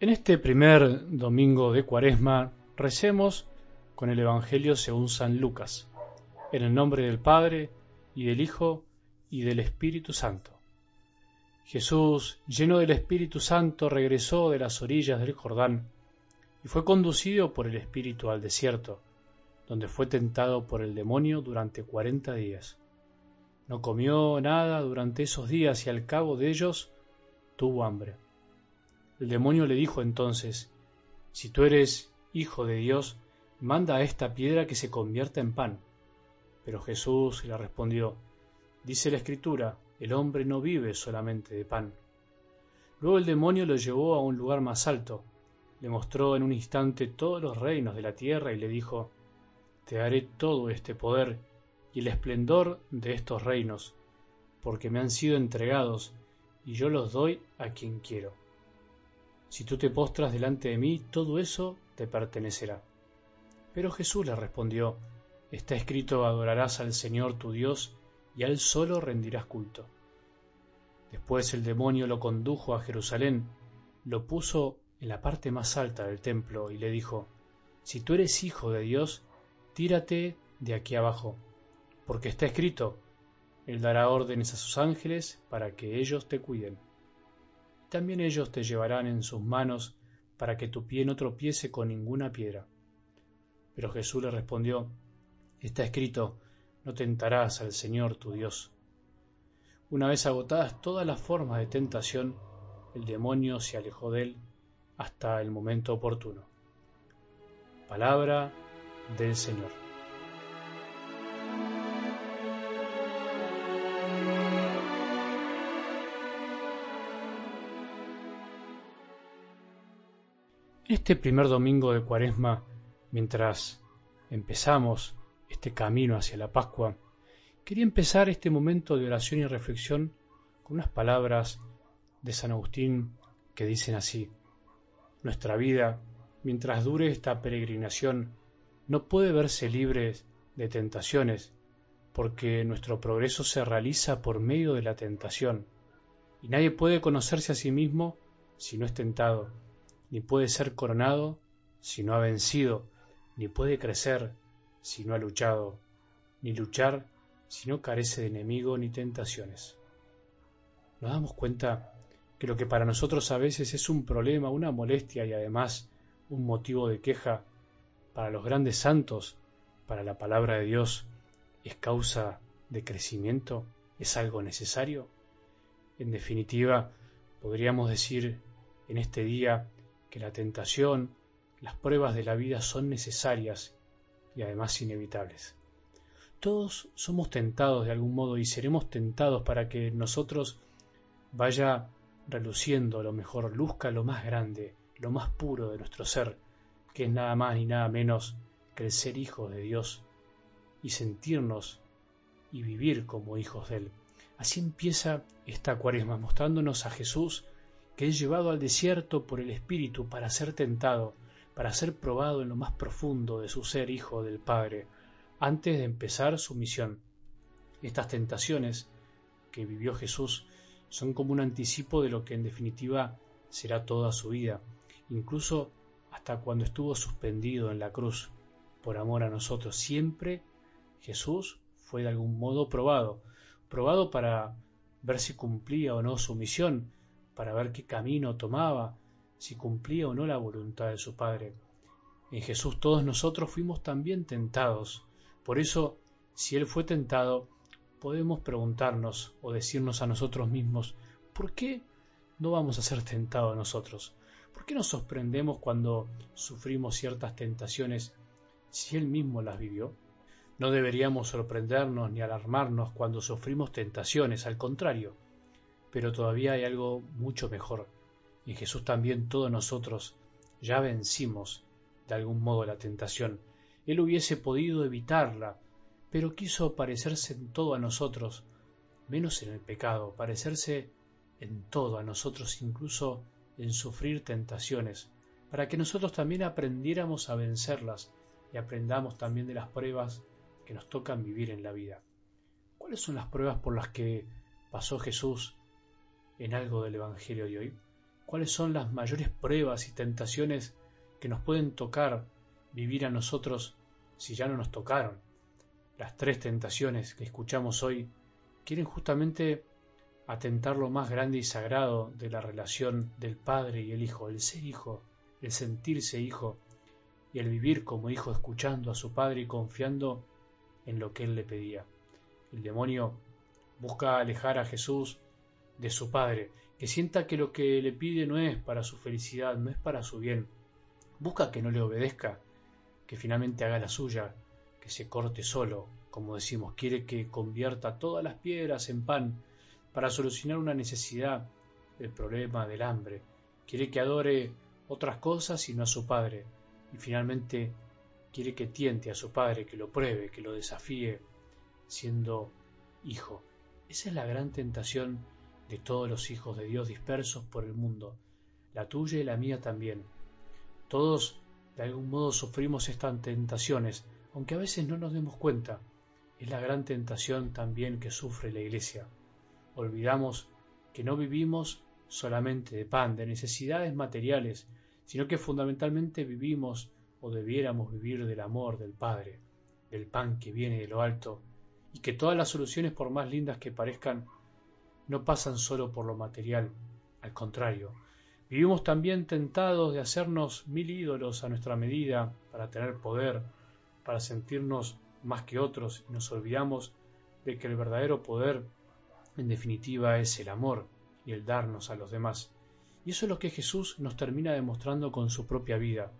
En este primer domingo de Cuaresma recemos con el Evangelio según San Lucas, en el nombre del Padre y del Hijo y del Espíritu Santo. Jesús, lleno del Espíritu Santo, regresó de las orillas del Jordán y fue conducido por el Espíritu al desierto, donde fue tentado por el demonio durante cuarenta días. No comió nada durante esos días y al cabo de ellos tuvo hambre. El demonio le dijo entonces, Si tú eres hijo de Dios, manda a esta piedra que se convierta en pan. Pero Jesús le respondió, Dice la Escritura, el hombre no vive solamente de pan. Luego el demonio lo llevó a un lugar más alto, le mostró en un instante todos los reinos de la tierra y le dijo, Te daré todo este poder y el esplendor de estos reinos, porque me han sido entregados, y yo los doy a quien quiero. Si tú te postras delante de mí, todo eso te pertenecerá. Pero Jesús le respondió, Está escrito, adorarás al Señor tu Dios, y a Él solo rendirás culto. Después el demonio lo condujo a Jerusalén, lo puso en la parte más alta del templo y le dijo, Si tú eres hijo de Dios, tírate de aquí abajo, porque está escrito, Él dará órdenes a sus ángeles para que ellos te cuiden también ellos te llevarán en sus manos para que tu pie no tropiece con ninguna piedra. Pero Jesús le respondió, Está escrito, no tentarás al Señor tu Dios. Una vez agotadas todas las formas de tentación, el demonio se alejó de él hasta el momento oportuno. Palabra del Señor. Este primer domingo de Cuaresma, mientras empezamos este camino hacia la Pascua, quería empezar este momento de oración y reflexión con unas palabras de San Agustín que dicen así, Nuestra vida, mientras dure esta peregrinación, no puede verse libre de tentaciones, porque nuestro progreso se realiza por medio de la tentación, y nadie puede conocerse a sí mismo si no es tentado ni puede ser coronado si no ha vencido, ni puede crecer si no ha luchado, ni luchar si no carece de enemigo ni tentaciones. Nos damos cuenta que lo que para nosotros a veces es un problema, una molestia y además un motivo de queja, para los grandes santos, para la palabra de Dios, es causa de crecimiento, es algo necesario. En definitiva, podríamos decir en este día que la tentación, las pruebas de la vida son necesarias y además inevitables. Todos somos tentados de algún modo y seremos tentados para que nosotros vaya reluciendo lo mejor, luzca lo más grande, lo más puro de nuestro ser, que es nada más ni nada menos que el ser hijos de Dios y sentirnos y vivir como hijos de Él. Así empieza esta cuaresma mostrándonos a Jesús que es llevado al desierto por el Espíritu para ser tentado, para ser probado en lo más profundo de su ser hijo del Padre, antes de empezar su misión. Estas tentaciones que vivió Jesús son como un anticipo de lo que en definitiva será toda su vida, incluso hasta cuando estuvo suspendido en la cruz por amor a nosotros. Siempre Jesús fue de algún modo probado, probado para ver si cumplía o no su misión, para ver qué camino tomaba, si cumplía o no la voluntad de su Padre. En Jesús todos nosotros fuimos también tentados. Por eso, si Él fue tentado, podemos preguntarnos o decirnos a nosotros mismos, ¿por qué no vamos a ser tentados nosotros? ¿Por qué nos sorprendemos cuando sufrimos ciertas tentaciones si Él mismo las vivió? No deberíamos sorprendernos ni alarmarnos cuando sufrimos tentaciones, al contrario, pero todavía hay algo mucho mejor. En Jesús también todos nosotros ya vencimos de algún modo la tentación. Él hubiese podido evitarla, pero quiso parecerse en todo a nosotros, menos en el pecado, parecerse en todo a nosotros, incluso en sufrir tentaciones, para que nosotros también aprendiéramos a vencerlas y aprendamos también de las pruebas que nos tocan vivir en la vida. ¿Cuáles son las pruebas por las que pasó Jesús en algo del Evangelio de hoy. cuáles son las mayores pruebas y tentaciones que nos pueden tocar vivir a nosotros si ya no nos tocaron. Las tres tentaciones que escuchamos hoy quieren justamente atentar lo más grande y sagrado de la relación del Padre y el Hijo, el ser hijo, el sentirse hijo y el vivir como hijo escuchando a su Padre y confiando en lo que Él le pedía. El demonio busca alejar a Jesús de su Padre, que sienta que lo que le pide no es para su felicidad, no es para su bien. Busca que no le obedezca, que finalmente haga la suya, que se corte solo, como decimos, quiere que convierta todas las piedras en pan para solucionar una necesidad, el problema del hambre. Quiere que adore otras cosas y no a su Padre. Y finalmente quiere que tiente a su Padre, que lo pruebe, que lo desafíe, siendo hijo. Esa es la gran tentación de todos los hijos de Dios dispersos por el mundo, la tuya y la mía también. Todos de algún modo sufrimos estas tentaciones, aunque a veces no nos demos cuenta. Es la gran tentación también que sufre la Iglesia. Olvidamos que no vivimos solamente de pan, de necesidades materiales, sino que fundamentalmente vivimos o debiéramos vivir del amor del Padre, del pan que viene de lo alto, y que todas las soluciones, por más lindas que parezcan, no pasan solo por lo material, al contrario, vivimos también tentados de hacernos mil ídolos a nuestra medida para tener poder, para sentirnos más que otros y nos olvidamos de que el verdadero poder en definitiva es el amor y el darnos a los demás. Y eso es lo que Jesús nos termina demostrando con su propia vida.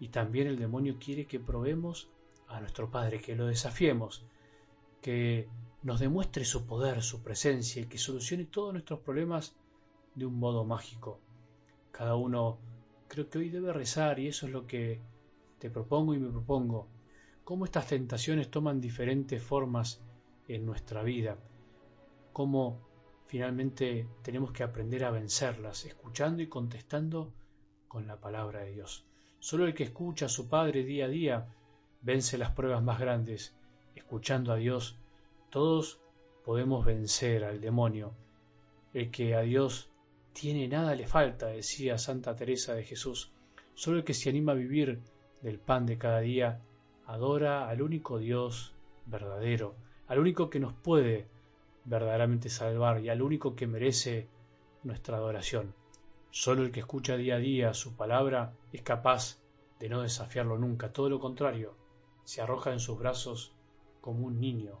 Y también el demonio quiere que probemos a nuestro Padre, que lo desafiemos, que nos demuestre su poder, su presencia y que solucione todos nuestros problemas de un modo mágico. Cada uno creo que hoy debe rezar y eso es lo que te propongo y me propongo. Cómo estas tentaciones toman diferentes formas en nuestra vida. Cómo finalmente tenemos que aprender a vencerlas, escuchando y contestando con la palabra de Dios. Solo el que escucha a su Padre día a día vence las pruebas más grandes. Escuchando a Dios todos podemos vencer al demonio. El que a Dios tiene nada le falta, decía Santa Teresa de Jesús. Solo el que se anima a vivir del pan de cada día adora al único Dios verdadero, al único que nos puede verdaderamente salvar y al único que merece nuestra adoración. Solo el que escucha día a día su palabra es capaz de no desafiarlo nunca, todo lo contrario, se arroja en sus brazos como un niño